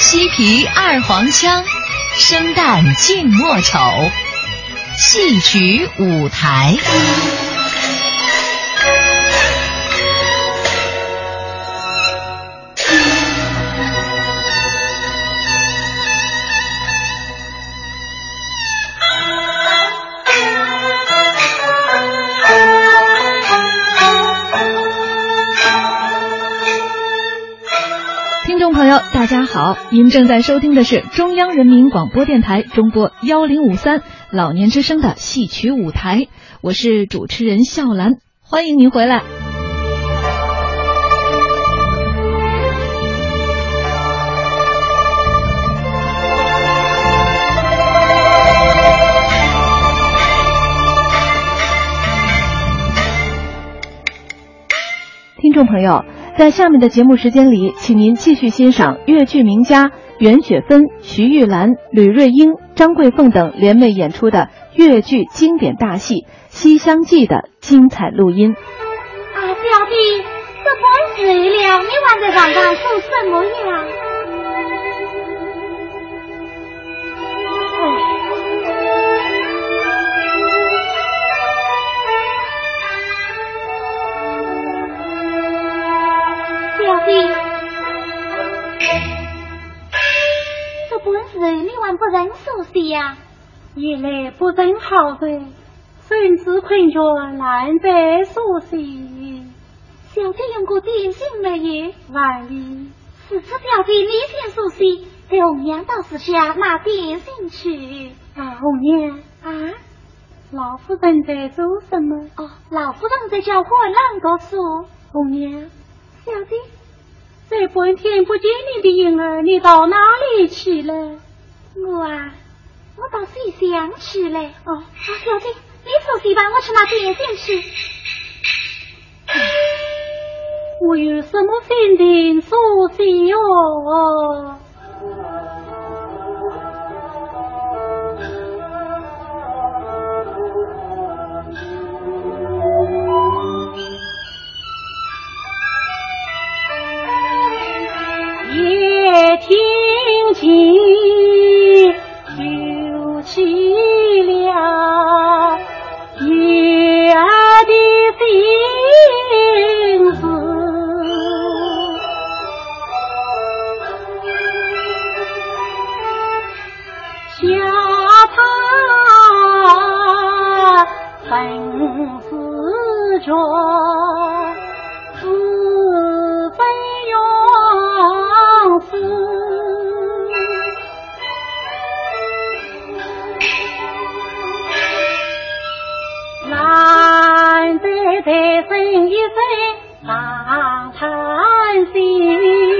西皮二黄腔，生旦净末丑，戏曲舞台。好，您正在收听的是中央人民广播电台中波幺零五三老年之声的戏曲舞台，我是主持人笑兰，欢迎您回来。听众朋友。在下面的节目时间里，请您继续欣赏越剧名家袁雪芬、徐玉兰、吕瑞英、张桂凤等联袂演出的越剧经典大戏《西厢记》的精彩录音。啊，表弟，这本睡了，你还在上上做什么呀？这本事你还不认熟悉呀？一来不认好的，甚至困觉难得熟悉。小姐用过点心没有？万里。此次表弟你先熟悉，给红娘到时下拿点心去。啊，红娘啊，老夫人在做什么？哦，老夫人在教我啷个说。红娘，小弟。这半天不见你的影儿，你到哪里去了？我啊，我倒是想去嘞。哦，小姐，你出去吧，我去拿点心去。我有什么心情说些哦？人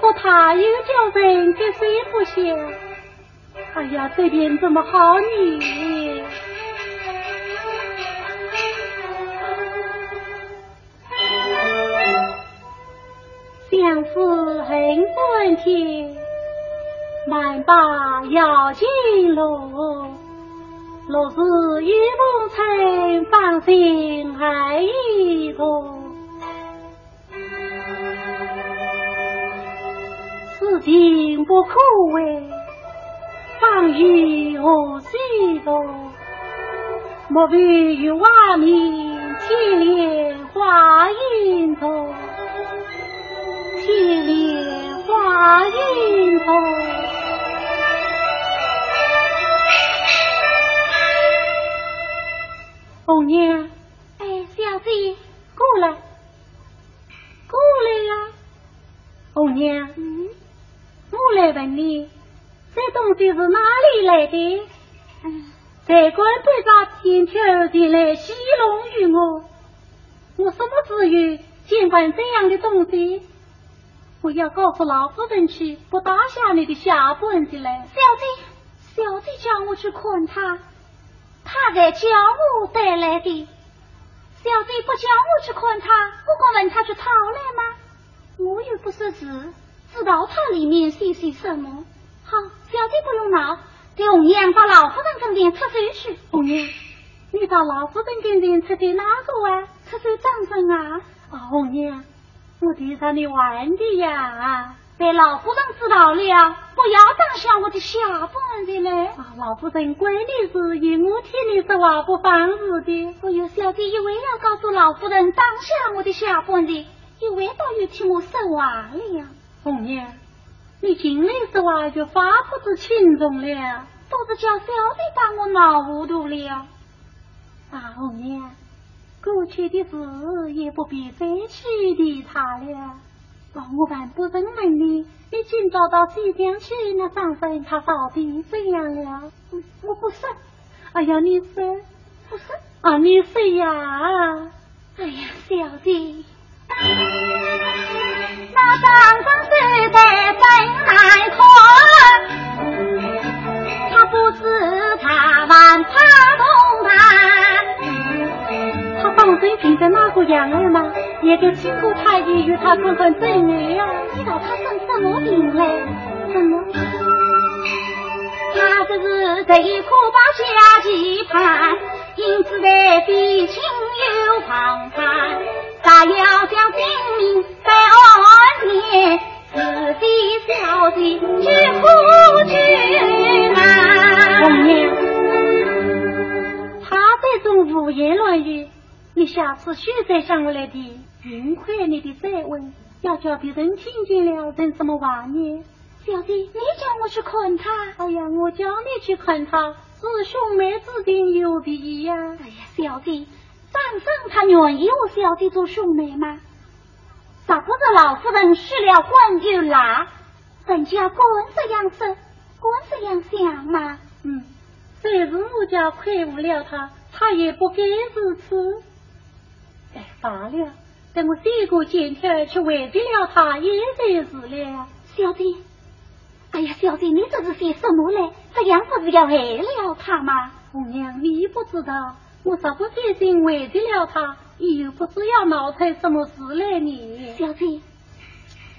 不他，又叫人给谁不晓？哎呀，这边怎么好女？相思恨昏天，满把要进路。若是玉不成，芳心情不可为，放于何须多？莫比于瓦面，千莲花影多。千莲花影多。红娘，哎，小姐，过来，过来呀，红娘。来问你，这东西是哪里来的？嗯。在官队长天条前来戏弄于我，我什么资源监管这样的东西？我要告诉老夫人去，不打下你的下本子来。小姐，小姐叫我去看他，他在叫我带来的。小姐不叫我去看他，我敢问他去讨来吗？我又不识字，知道他里面写些什么。好，小姐不用闹。红娘到老夫人跟前出手去。红娘，你到老夫人跟前出手哪个啊？出手张生啊！啊，红娘，我替上你玩的呀。被老夫人知道了，不要当下我的下本子嘞。啊，老夫人管你事，以我替你说话不放肆的。我有小弟一为要告诉老夫人当下我的下本子，以为倒又替我说话了。红娘。你进来说话就发不知轻重了，都是叫小弟把我闹糊涂了。大红娘，过去的事也不必再去理他了。我还不认问你，你今早到西江去，那张生他到底怎样了？我不说。哎呀，你说不说啊？你说呀？哎呀，小弟。那张生虽在真难看，他不是他万怕动他当真病在哪个样儿吗？也该经过太医与他看看真爱呀。知道他生什么病嘞？什么？他这是这一颗把下棋盘，因此在比情又旁盼。他要将性命在安年，自己小弟去苦去难。他这种胡言乱语，你下次学在上来的，云亏你的再问，要叫别人听见了，成什么话呢？小弟，你叫我去看他。哎呀，我叫你去看他，是兄妹之间有别呀。哎呀，小弟。张生他愿意我小弟做兄妹吗？咋不是老夫人失了婚又拉，人家管这样说，管这样想嘛？嗯，虽是我家亏负了他，他也不该如此。哎，罢了，等我写个欠条去慰罪了他也就是了。小弟，哎呀，小姐，你这是写什么嘞？这样不是要害了他吗？红娘，你不知道。我咋不小心为得了他，又不知要闹出什么事来呢？小姐，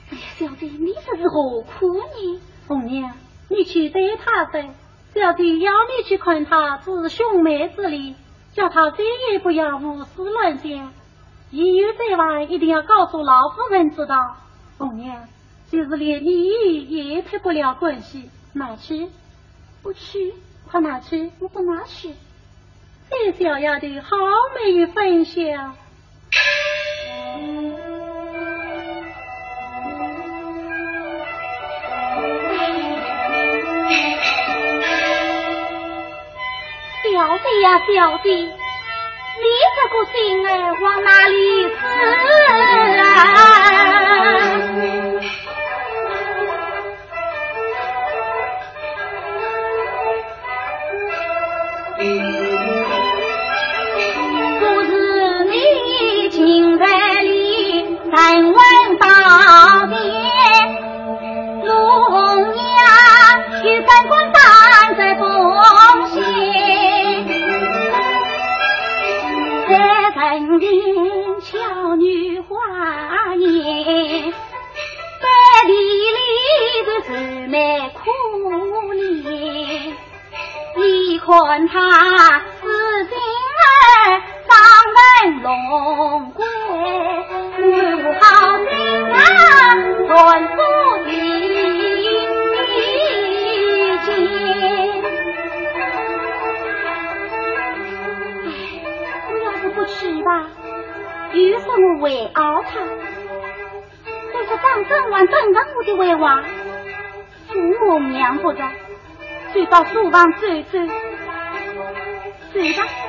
哎呀，小姐，你这是何苦呢？红娘，你去对他噻，小姐要你去看他，是兄妹之礼，叫他再也不要胡思乱想。一有这话，一定要告诉老夫人知道。红娘，就是连你也脱不了关系，哪去？不去，快哪去？我不哪去。这小丫头好没分晓。小弟呀，小弟，你这个心儿往哪里死啊？真美可怜，你看他死心儿上奔龙关，我好心啊劝阻其间。哎，我要是不去吧，于是我违熬他；我是当真往真当我的为王。父母娘不在，就到书房走走，走吧。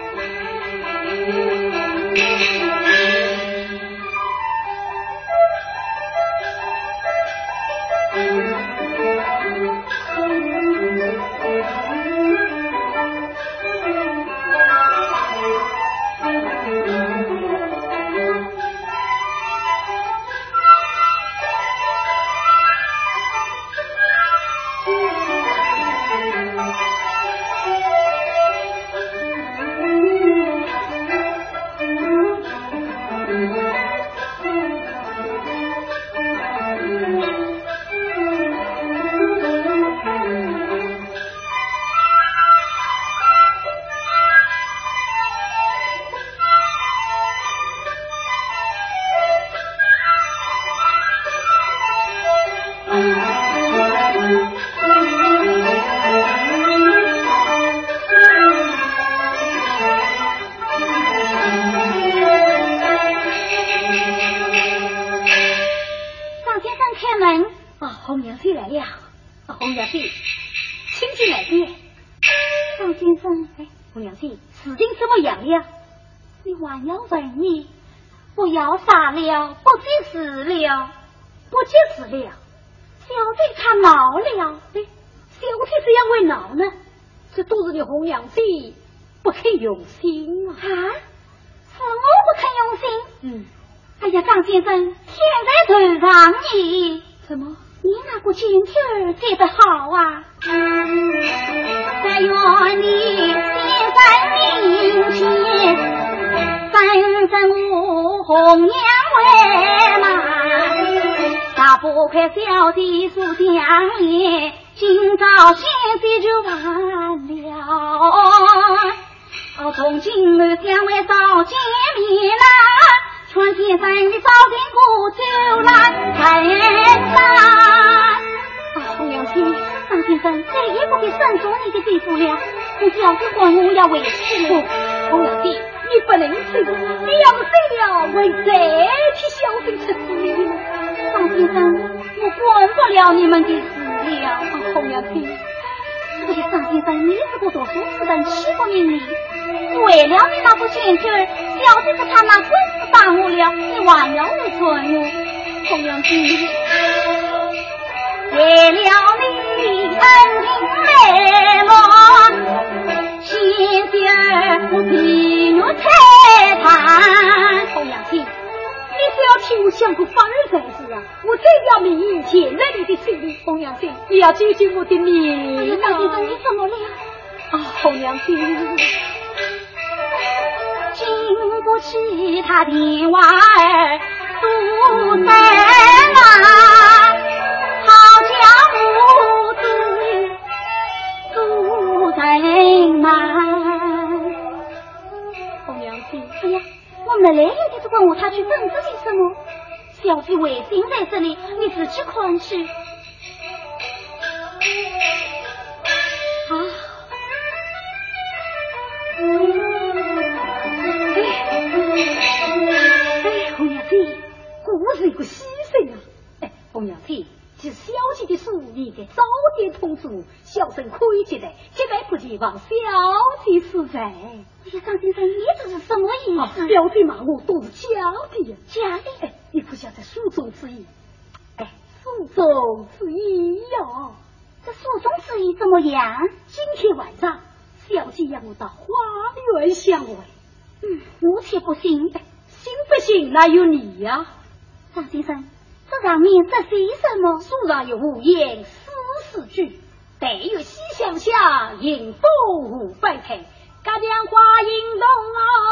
红娘子不肯用心啊？是我不肯用心。嗯。哎呀，张先生，天在头上呢怎么？你那个金曲儿写得好啊！但愿你写在明天，反正我红娘为难，大不快小弟诉江烟。今朝现在就完了。哦，从今后将会少见面啦。全天生你早点过就来参加。啊，娘亲，张先生再也不必慎重你的地府了。你小子皇我要为去了。我老弟，你不能去，你要是走了，我再去孝顺吃苦。张先生，我管不了你们的。我的先生，你欺负命！为了你那副权权，小姐他那官司打完了，你还要来劝我，为了你恩情来我，现在我皮怒踩他，你是要替我想个方案才是啊！我这条命也欠了你的性里，红娘亲，你要救救我的命、啊！哎呀，到底是你怎么了呀？啊，红娘亲，经不起他电话儿多耐啊！好家伙，都都在忙。红娘亲，哎呀，我没来。问我他去整治些什么？小弟为情在这里，你自己看去。啊！哎哎，红娘子，果是一个牺牲啊！哎，洪娘子，这小姐的事，你得早点通知，小生可以接待。今晚不进房，小姐是谁？哎呀，张先生你。小姐骂我都是假的，假的！哎，你可晓得书中之意？哎，书中之意哟，这书中之意怎么样？今天晚上，小姐要我到花园相会，嗯，我且不信，信不信那有你呀。张先生，这上面这些什么？书上有五言诗四句，但有西厢下迎风五百开。家家花影动，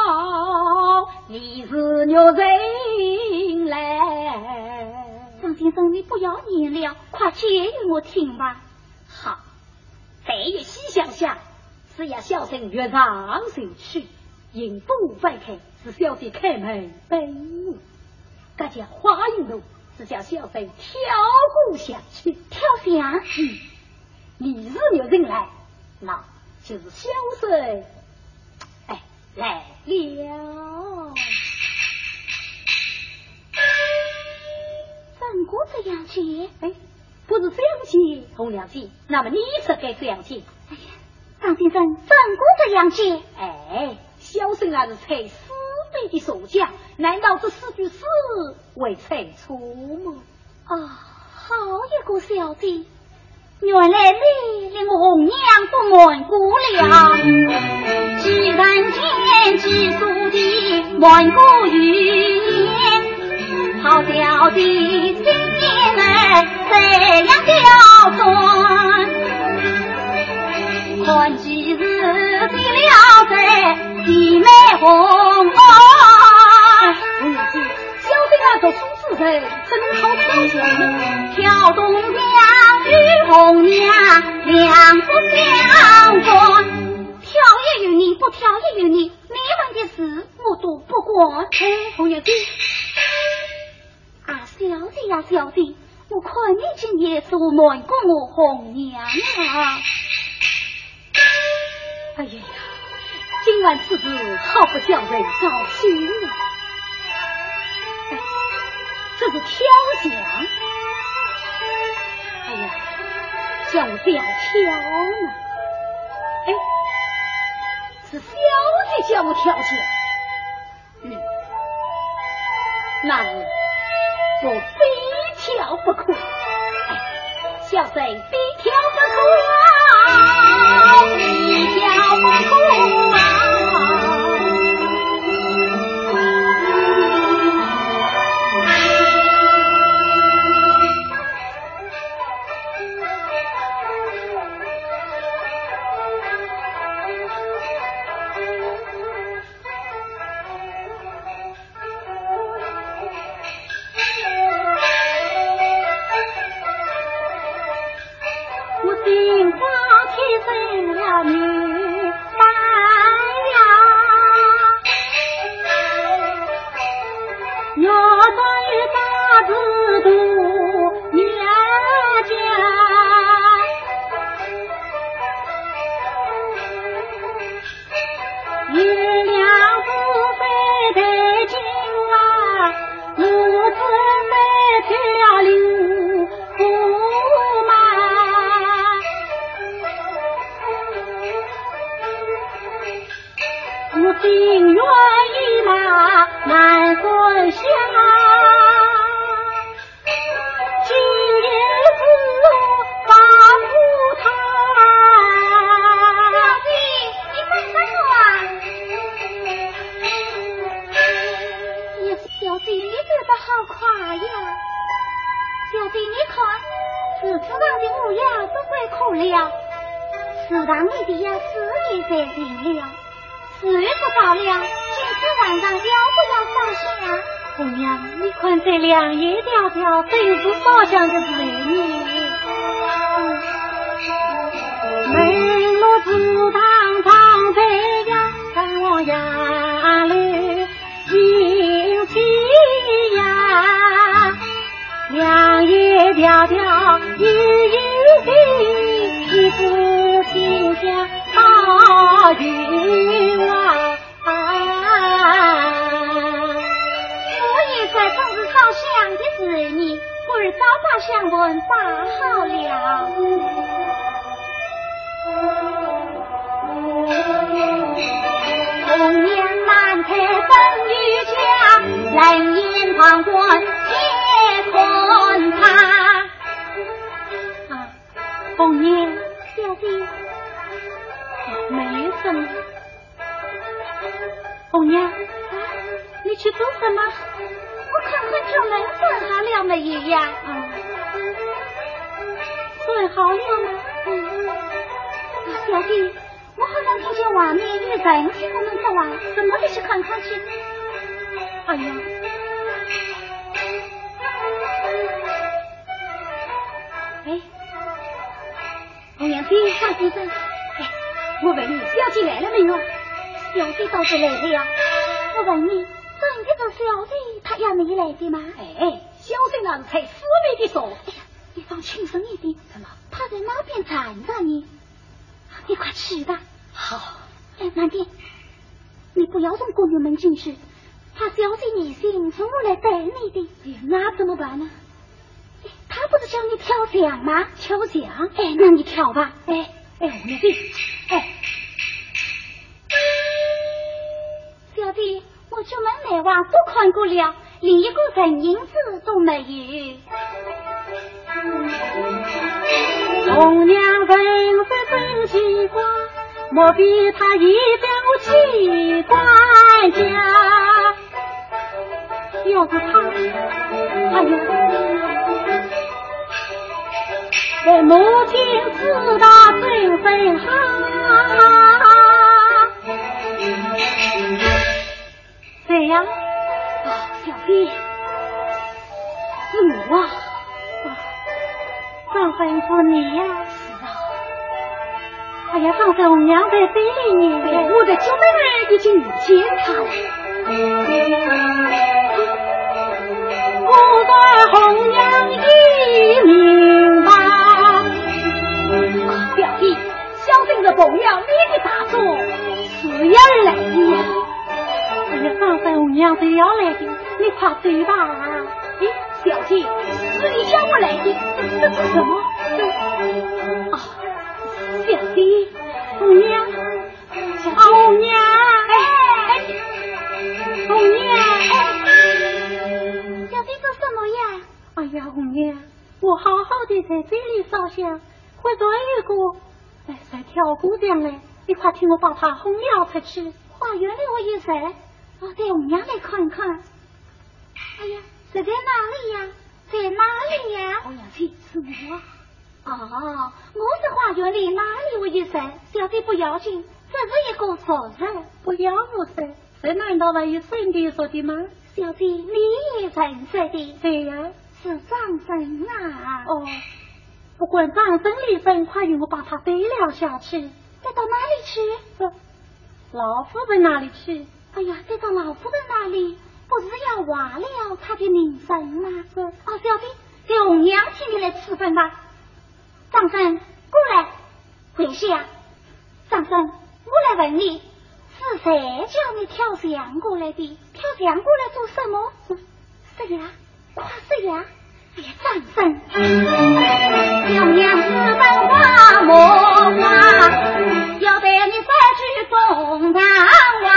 哦，你是牛人来？张先生，你不要念了，快接我听吧。好，再一细想想，只要小生越唱上去，迎风翻开，是小生开门背这。家家花影动，是叫小生跳过香去，跳下去。你是鸟人来？那就是小生。来了三国这样写哎不是这样写红娘写那么你是该这样写哎呀张先生三国这样写哎小生啊是才四辈的手下难道这四句诗为才出吗？啊好一个小姐原来你令我红娘不瞒过了，既然天机所的瞒过语言，好小的心眼儿这样刁钻，看几日的了在弟妹红啊！红娘子，小生啊读书。怎能好挑拣？挑东江与红娘两不相关，挑也与你，不挑也与你。你们的事我都不管。红娘子，啊，小弟呀，小弟，我看你今夜是瞒过我红娘啊！哎呀呀，今晚此事好不叫人高兴啊！这是挑奖，呀，叫我这样挑呢？哎，是小姐叫我挑奖，嗯，那是我非挑不可。哎，小贼非挑不可，非挑不可条条又有病一不清香把君王我也算是烧香的子女不如早把相伴罢好了红颜难测风雨家冷眼旁观且看他红娘没什么红娘你去做什么我看看这门炖好了没有呀啊炖好了吗啊小弟我好像听见外面有人在我们走啊怎么的去看看去哎呀哎呀，对，张先生，哎，我问你，小姐来了没有？小姐倒是来了呀。我问你，真的是小姐她也没来的吗？哎，小姐那是才死命的说。哎呀，你放轻声一点。怎么？她在那边站着呢。你快去吧。好。哎，慢点，你不要从宫女门进去。她小姐你心，从我来等你的。哎呀，那怎么办呢？他不是叫你跳奖吗？跳奖？哎，那你跳吧。哎哎，你弟，哎，小弟，我出门来往都看过了，连一个人影子都没有。红娘本是真奇怪，莫非她已将妻管家？要是他，哎呀，我母亲知道真分好。谁呀？啊，小弟，是我。上坟是你呀？是啊。哎呀，上坟红娘在这里呢。我的九妹妹已经遇见他了。我在红娘是奉了你的大嘱，是要来的呀。哎呀，上坟红娘是要来的，你快走吧。哎，小姐，是你叫我来的，这是什么？啊，小弟，红娘，红娘，哎，红娘，小弟做什么呀？哎呀，红娘，我好好的在这里烧香，忽然有个在挑姑娘嘞，你快替我把她轰了出去。花园里我有谁？我带红娘来看看。哎呀，这在哪里呀？在哪里呀？我要去是我。哦，我在花园里哪里我有谁？小姐不要紧，这是一个错人。不要我谁？这难道还有圣地说的吗？小弟你也认识的？对呀，是张生啊。哦，不管张生离生，快与我把他背了下去。带到哪里去？老夫人那里去？哎呀，带到老夫人那里，不是要挖了他的名声吗？是。哦，小弟，给红娘请你来吃饭吧。张生，过来，跪下。张生，我来问你，是谁叫你跳墙过来的？跳墙过来做什么？是呀，快说呀！哎呀，张生，小娘子本花木花，要带你再去东堂湾。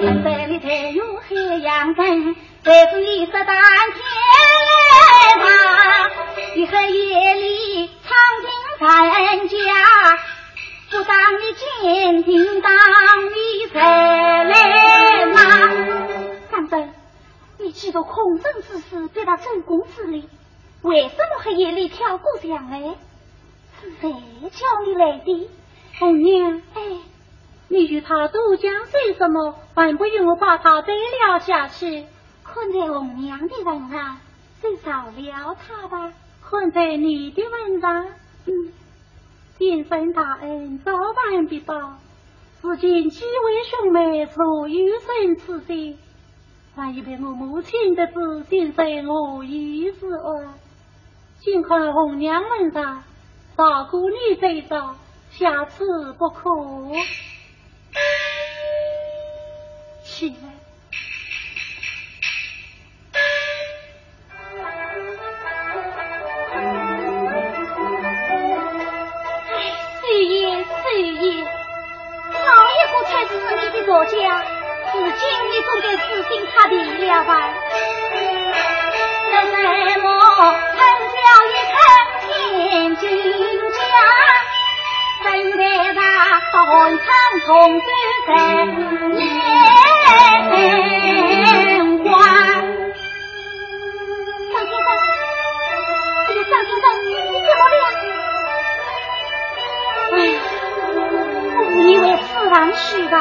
现在你才有海洋人，再是你十担天吧，你和夜里藏进人家，不当你监听，当你谁来拿？张生。你知道空城之事，对他周公之礼，为什么黑夜里跳过墙来？是谁叫你来的？红娘，哎，你与他都讲些什么？还不用我把他背了下去？看在红娘的份上，就饶了他吧。看在你的份上，嗯，天生大恩，早晚必报。如今几位兄妹所有生此心。万一被我母亲得知，定在我意之外。尽看红娘门上，大姑你这招，下次不可。起来。如今你总该死心塌地了吧？为什么恨叫一声千金家？等待他寒窗重聚在烟花。张先生，哎呀，张先生，你怎么了？哎，我以为死亡去吧。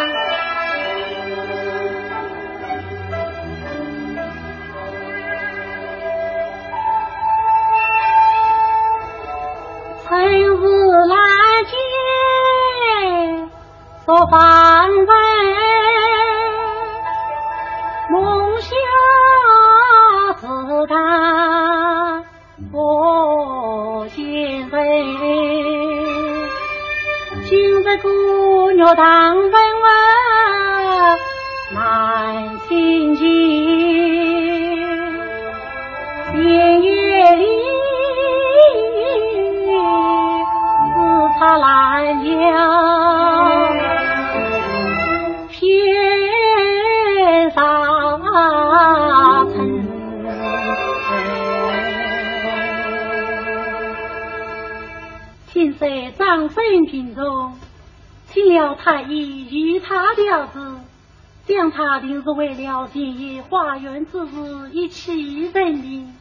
是为了田野花园之事一起认定。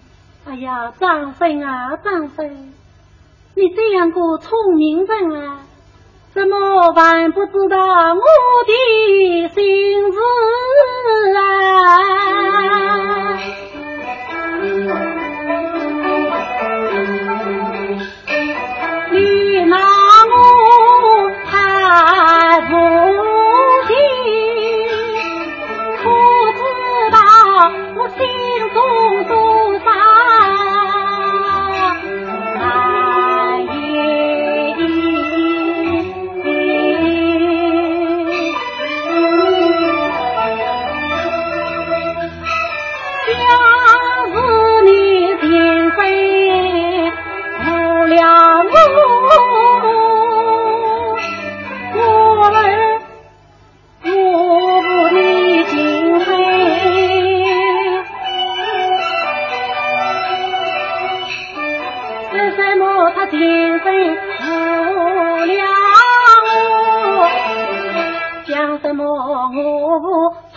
哎呀，张生啊，张生，你这样个聪明人啊，怎么还不知道我的心事啊？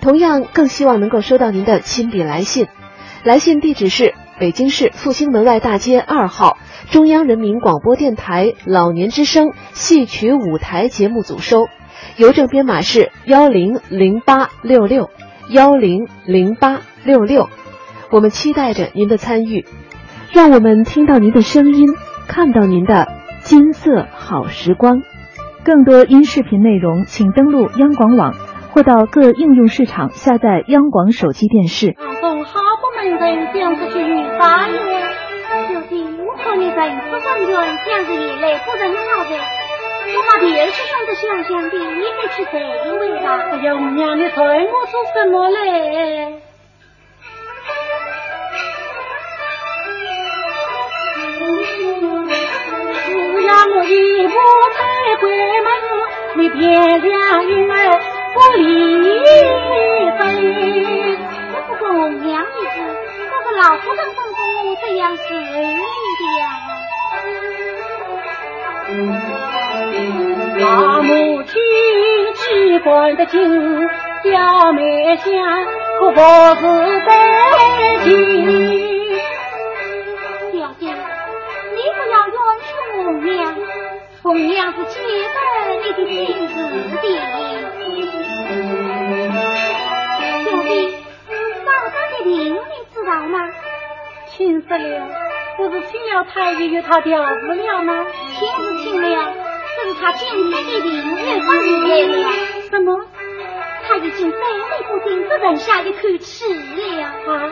同样，更希望能够收到您的亲笔来信，来信地址是北京市复兴门外大街二号中央人民广播电台老年之声戏曲舞台节目组收，邮政编码是幺零零八六六幺零零八六六。我们期待着您的参与，让我们听到您的声音，看到您的金色好时光。更多音视频内容，请登录央广网。或到各应用市场下载央广手机电视。我看你人不分远，想着也来不人好的。我把别是兄弟想想的，你该去谁一位吧？哎呀，娘，你催我做什么嘞？只要我一步踩关门，你离分。我不过娘一子，可是老夫人吩咐我这样是你的。大母亲只管得紧，小妹想可不是得劲。请了太医与他调治了吗？请是请了，这是他今天的病越发越来了。什么？他已经再力不顶，只剩下一口气了啊！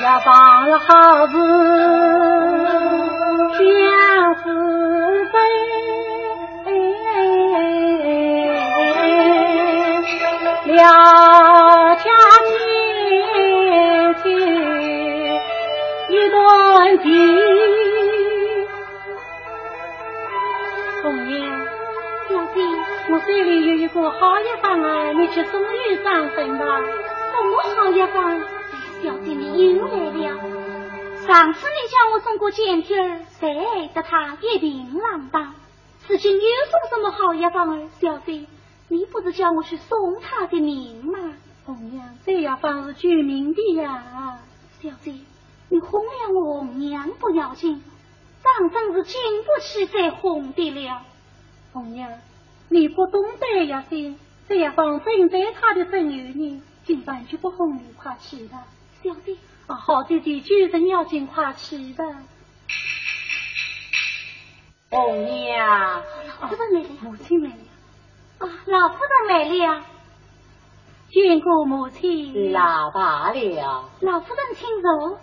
也办了好字，天赐悲。了家亲戚一段情，红娘，老弟，我这里有一个好一方啊，你去送与上坟吧，送我好一方。进来了。上次你叫我送过煎贴儿，谁得他一平浪荡？如今又送什么好药方？小姐，你不是叫我去送他的命吗？红娘，这药方是救命的呀。小姐，你哄了我娘不要紧，当真是经不起再哄的了。红娘，你不懂得，小姐，这药方正在他的朋友呢。今晚就不哄你，快去他，小姐。好姐姐，救人要尽快去吧。红娘，这么美，母亲美。啊，老夫人来了，见过母亲。老罢了。老夫人请坐。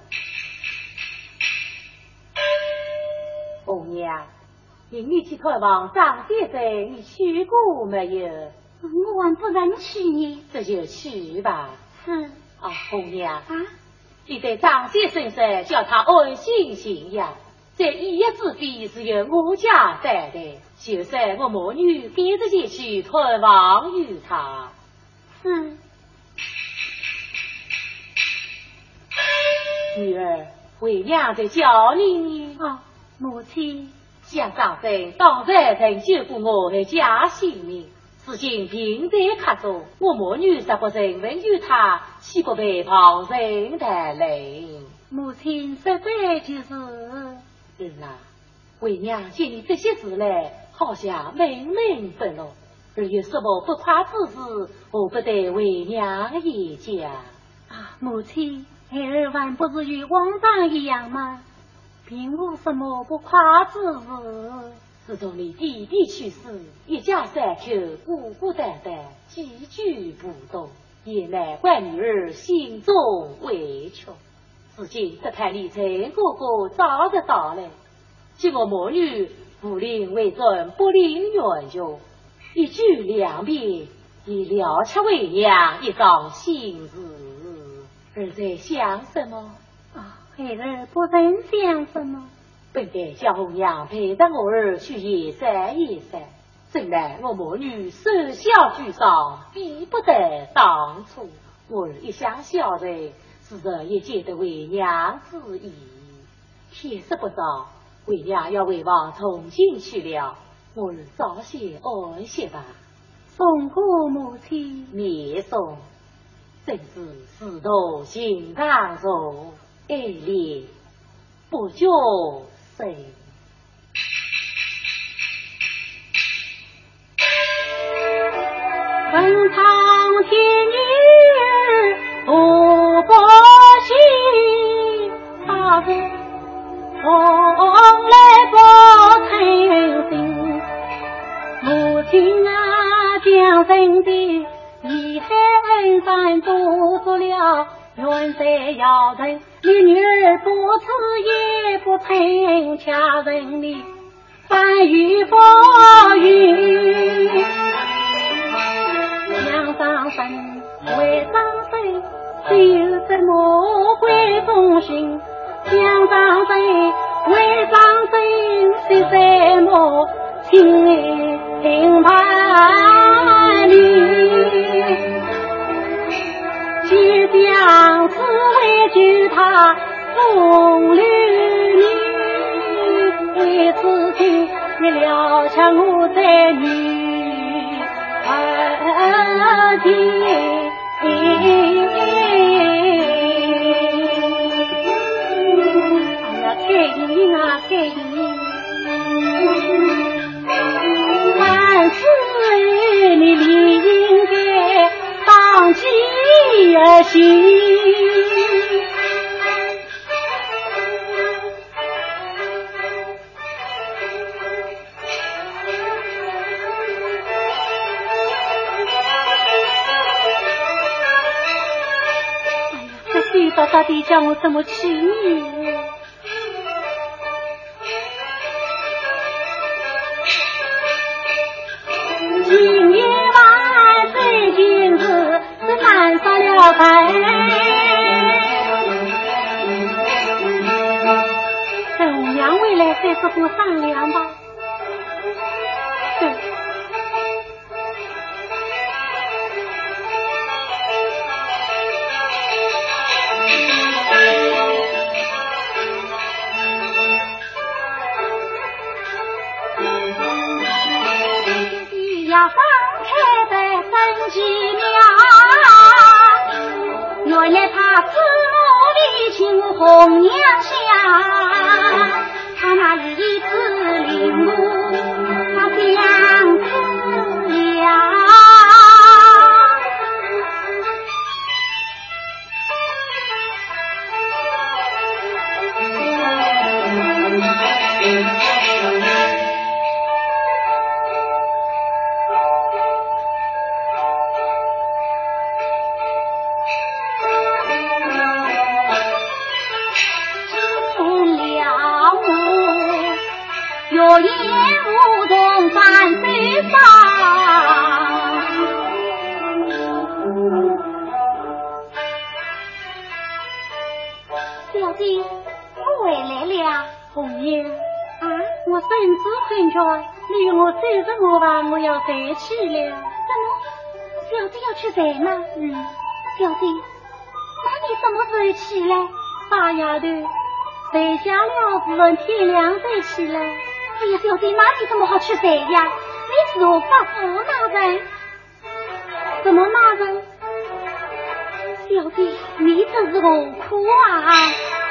红娘，今日去看望张先生，你去过没有？我还不能去呢。这就去吧。是。啊，红娘。啊。你在张先生说叫他安心静养，在一夜之地是由我家担待。就算我母女跟着前去探望于他，嗯女儿为娘在叫你呢。啊，母亲，想张生当然曾救过我的家性命，如今平在客中，我母女十不认问于他，岂不被旁人谈论？母亲实在就是，嗯啊，为娘见你这些事来。好像闷闷不乐，而有什么不快之事，我不得为娘言讲。啊，母亲，孩儿还不是与往常一样吗？并无什么不快之事。自从你弟弟去世，一家三口孤孤单单，寄居不动，也难怪女儿心中委屈。如今这看你陈哥哥早日到来，叫我母女。不领为尊，不领冤冤，一句两遍，已了却为娘一桩心事。儿在想什么？啊，孩儿不曾想什么。本该小红娘陪着我儿去野山野山，正奈我母女守孝居上，比不得当初。我儿一向孝顺，自然也觉得为娘之意。天色不早，为娘要回房重新去了。我儿早些安歇吧。送过母亲，面送。正是仕途行当中，爱恋不觉谁。问苍天女不不喜，大哥从来不称心。母亲啊，将生的遗恨山做了，远在遥人，也不曾恰人你翻雨风雨。上身为上身，就在魔鬼中心；想上身为上身，是什么心平盘里？就将此为救他风流女，为此情你了却我在女。哎呀，开心啊，开心！万事你理应该当机而行。到底叫我怎么娶你？这么好吃饭呀？你是何发富那人？什么骂人？小弟，你这是何苦啊？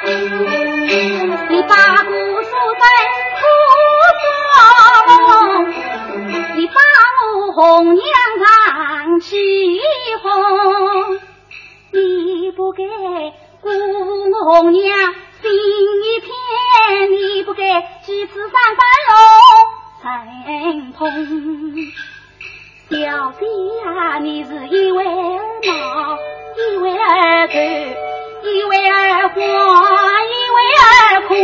你把姑锁在苦中，你把我红娘让起哄，你不给姑红娘心一片。你不该几次三番龙神通，小弟呀，你是一位儿毛，一位儿狗，一位儿花，一位儿空。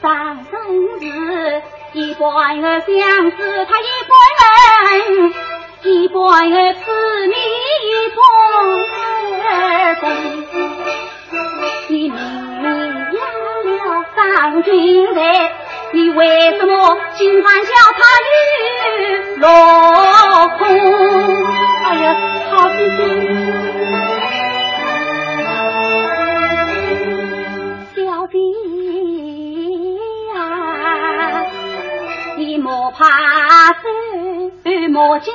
上生日一半儿相思，他一半儿一半儿痴迷，一半儿公。你明明了上君台，你为什么今晚叫他与落空。哎呀，好弟弟，小弟呀，你莫怕死，莫惊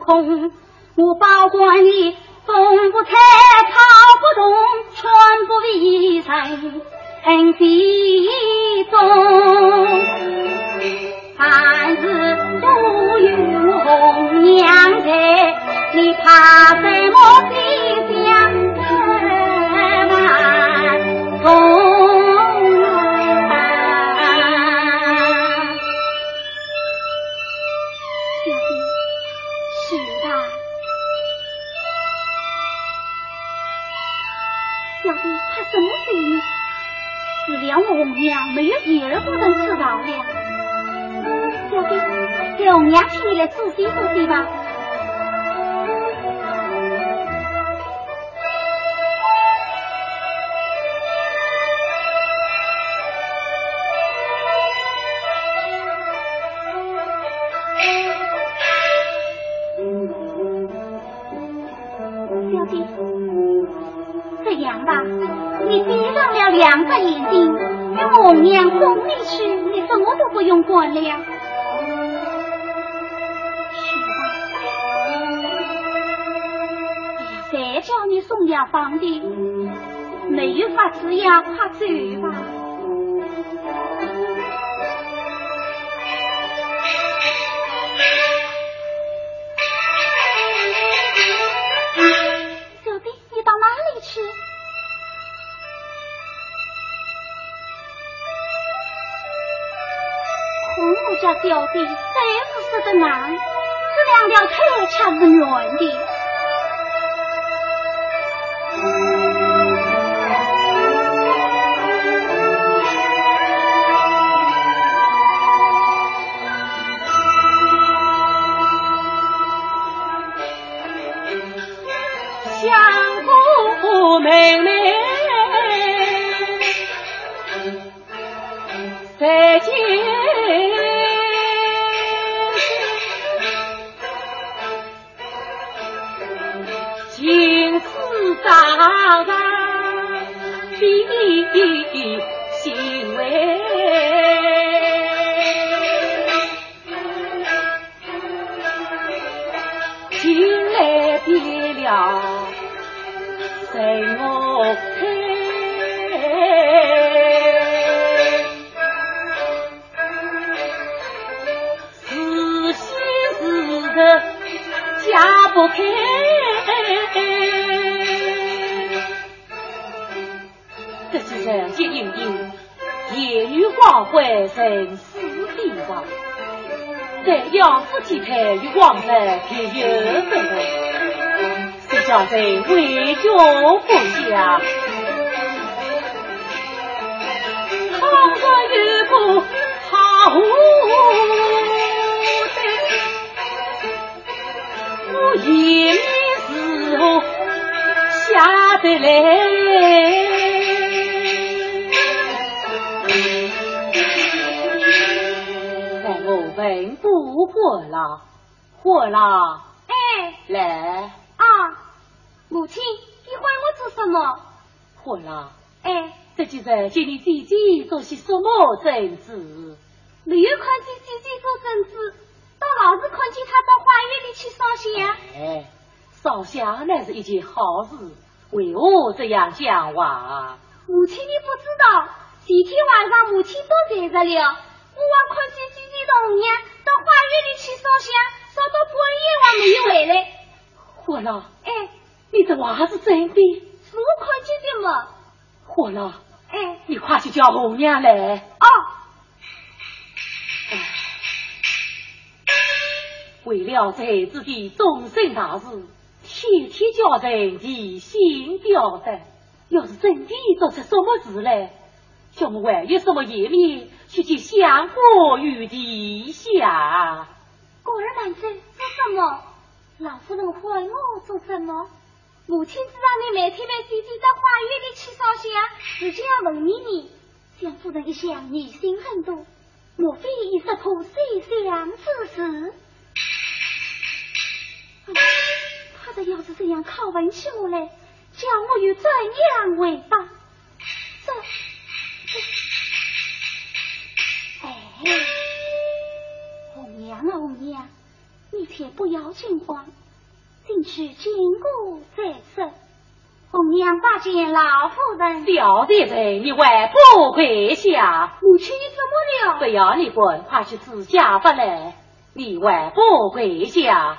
恐，我保管你风不采，草不动，春不为人，很地中，凡事都有红娘在。你怕什么？西厢万重小弟，是的，小弟怕什么罪呢？只谅我红娘没有第二个人知道的。小弟，给红娘请你来仔细仔细吧。红娘宫里去，你什么都不用管了。是吧？再叫你送药房的，没有法子呀，快走吧。小弟真是死得难，这两条腿却是软的。大大的欣慰，进来别了谁我开，是喜是愁家不开。人皆应应，夜雨光辉人死地亡。在杨夫妻配与王来偏有分头，谁叫人为家不祥？倘若有个好，我一命是何下得来？不活了，火了。哎，来啊，母亲，你唤我做什么？火了。哎，这几日见你姐姐做些什么政治？没有看见姐姐做政治，倒老是看见她到花园里去烧香。哎，烧香那是一件好事，为何这样讲话？母亲，你不知道，前天晚上母亲都在这了。我望看见姐姐同娘到花园里去烧香，烧到半夜还没有回来。火了，哎，你这话是真的？是我看见的嘛。火了，哎，你快去叫红娘来。哦。为了在子的终身大事，天天叫人提心吊胆。要是真的做出什么事来，叫我还有什么颜面？去见相国与地下。果然满身做什么？老夫人唤我做什么？母亲知道你每天每天到花园里去烧香，自然要问你你。相夫人一向疑心很多，莫非又识破谁想之事？他的要是这样拷问起我来，叫我又怎样回答？这，哎，红娘啊红娘！你且不要惊慌，进去经过再说。红娘拜见老夫人。小弟人，你还不跪下？母亲，你怎么了？不要你滚，快去自家不来。你还不跪下？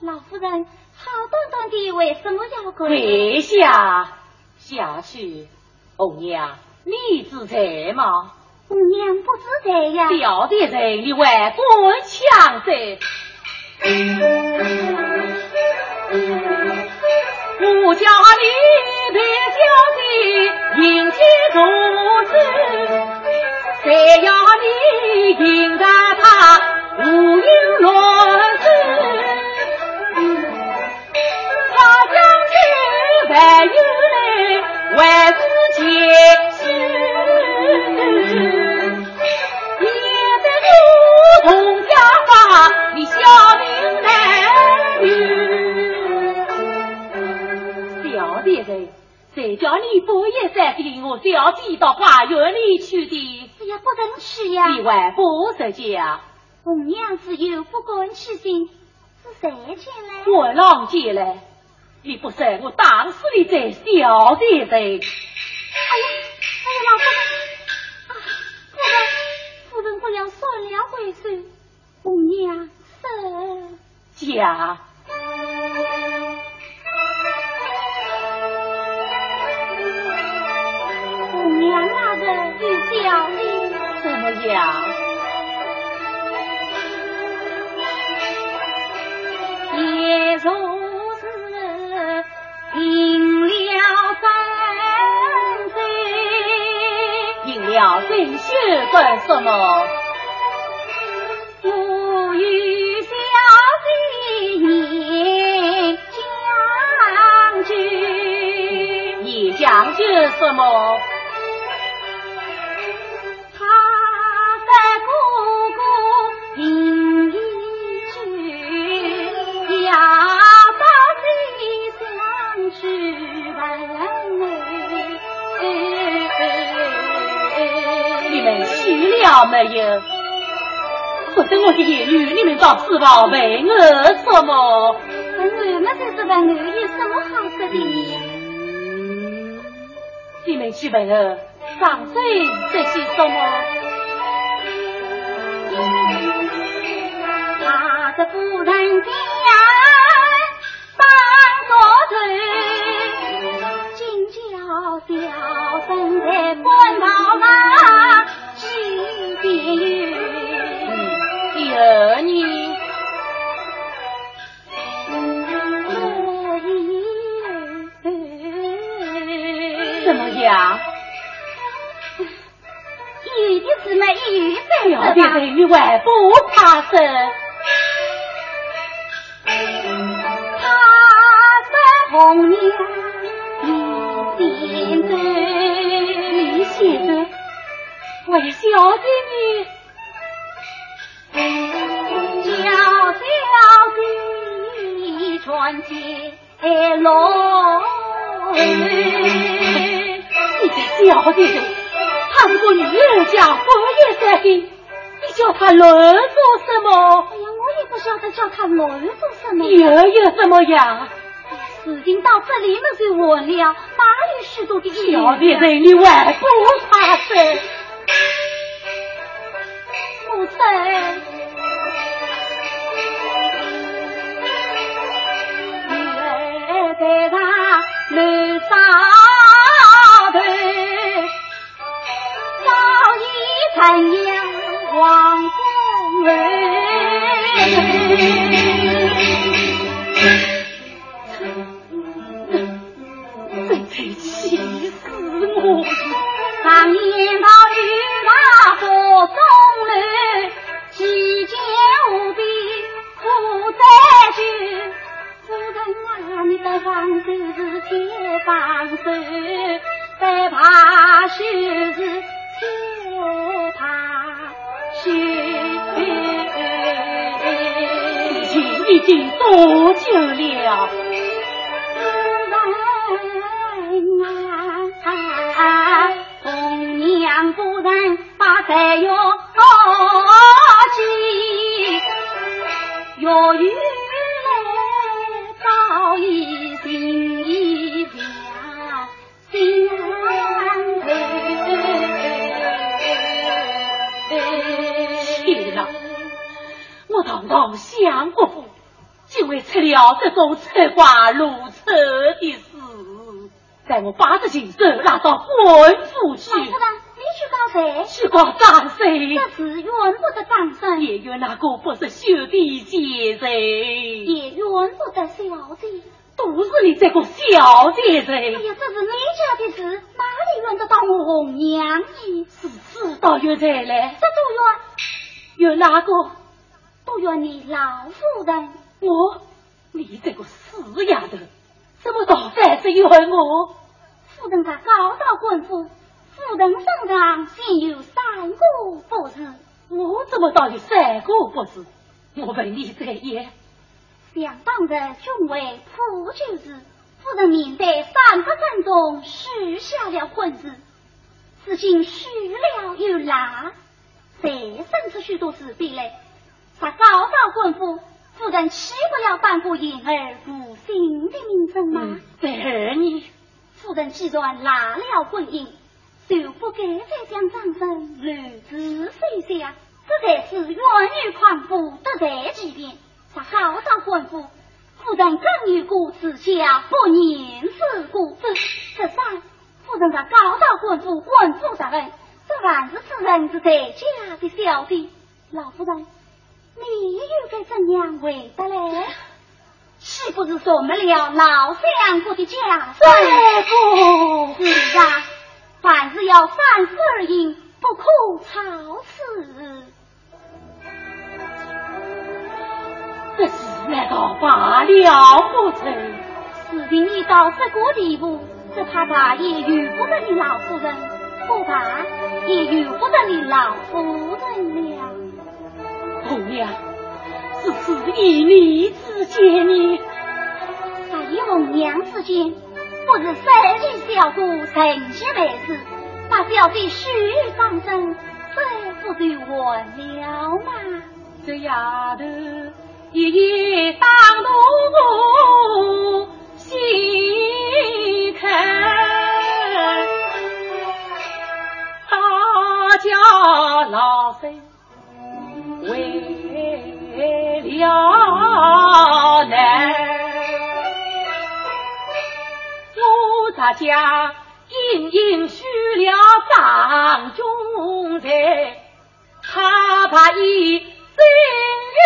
老夫人，好端端的，为什么要跪？跪下，下去。红娘，你自在吗？红娘不自在呀。小弟人，你还不强噻？我叫你别小弟迎接如子，谁要你迎得去的？是也不能去呀！你还不识家？红娘子又不敢去心，是谁进来？我郎进来。你不是我当时你在小弟人。哎呀，哎呀，老夫人，啊，夫人，夫人不要算了回事。红娘子家。人与小弟怎么样？也如是赢了真心，赢了真心干什么？我与小弟念将军，你将军什么？了没有？不是我的言语，你们倒是话问我什么？我们我有什么好说的？你们去问我上岁这些什么？他的夫人家当作头，今叫小生在关到那。有你怎么样？有的是没有在了的美女还不怕生？他在红娘你先走，你先走，为小的你。一传接龙，你这小的人，他是个女人家，半夜三更，你叫他乱做什么？哎呀，我也不晓得叫他乱做什么。又有什么样？事情到这里面就完了，哪有许多的小的人，你还不怕生？不生。在上楼上头，早已成了王公真防守，再怕就是铁怕羞。已经多久了？这种策划如此的事。在我八字进手拉到官府去。老夫人，你去告谁？去告张谁？这次怨不得张生，也怨那个不是兄弟姐人，也怨不得小姐。都是你这个小姐人。哎呀，这是你家的事，哪里怨得到我红娘呢？是知道怨谁来？这都怨怨哪个？都怨你老夫人。我，你这个死丫头，怎么倒反是怨我？夫人在高道官府，夫人身上竟有三个不是。我怎么倒有三个不是？我问你这也。想当日君为普救时，夫人面对三百分中许下了婚字，此今许了又拉，再生出许多事必来。在高道官府，夫人岂不要颁布言儿负心的名声吗？在儿女。夫人既然纳了婚姻，就不该再将张生乱子碎下，这才是冤狱狂妇得罪几遍。才好道官府，夫人更有过自家不念事故。这这三，夫人在高到官府官府大人，这还是此人是在家的小弟。老夫人，你又该怎样回答嘞？岂不是说没了老相公的家三哥？是啊，凡事要三思而行，不可超此。这事难道罢了不成？事情已到这个地步，只怕他也由不得你老夫人，不怕也由不得你老夫人了。红娘。只是一你之间呢？在一红娘之间，不是三弟小姑成结为事，把表弟许放生，这不就完了吗？这丫头一夜当路心开，大家老身我咱家隐隐许了张中才，他怕一心与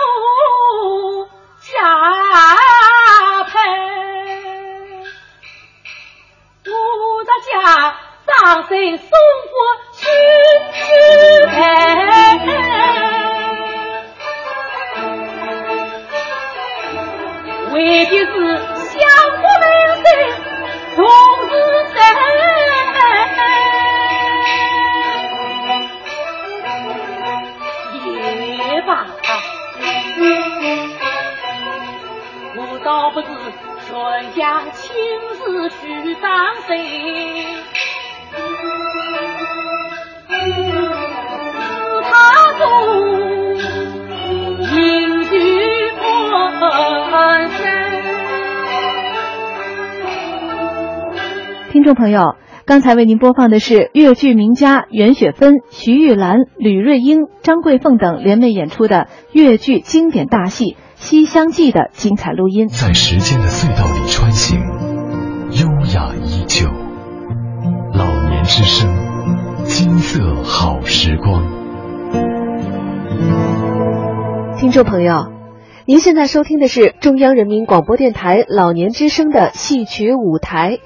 我加配，我咱家张生送过去去陪。为的是同是生，也罢，我倒不是全家亲自去当谁，听众朋友，刚才为您播放的是越剧名家袁雪芬、徐玉兰、吕瑞英、张桂凤等联袂演出的越剧经典大戏《西厢记》的精彩录音。在时间的隧道里穿行，优雅依旧。老年之声，金色好时光。听众朋友，您现在收听的是中央人民广播电台老年之声的戏曲舞台。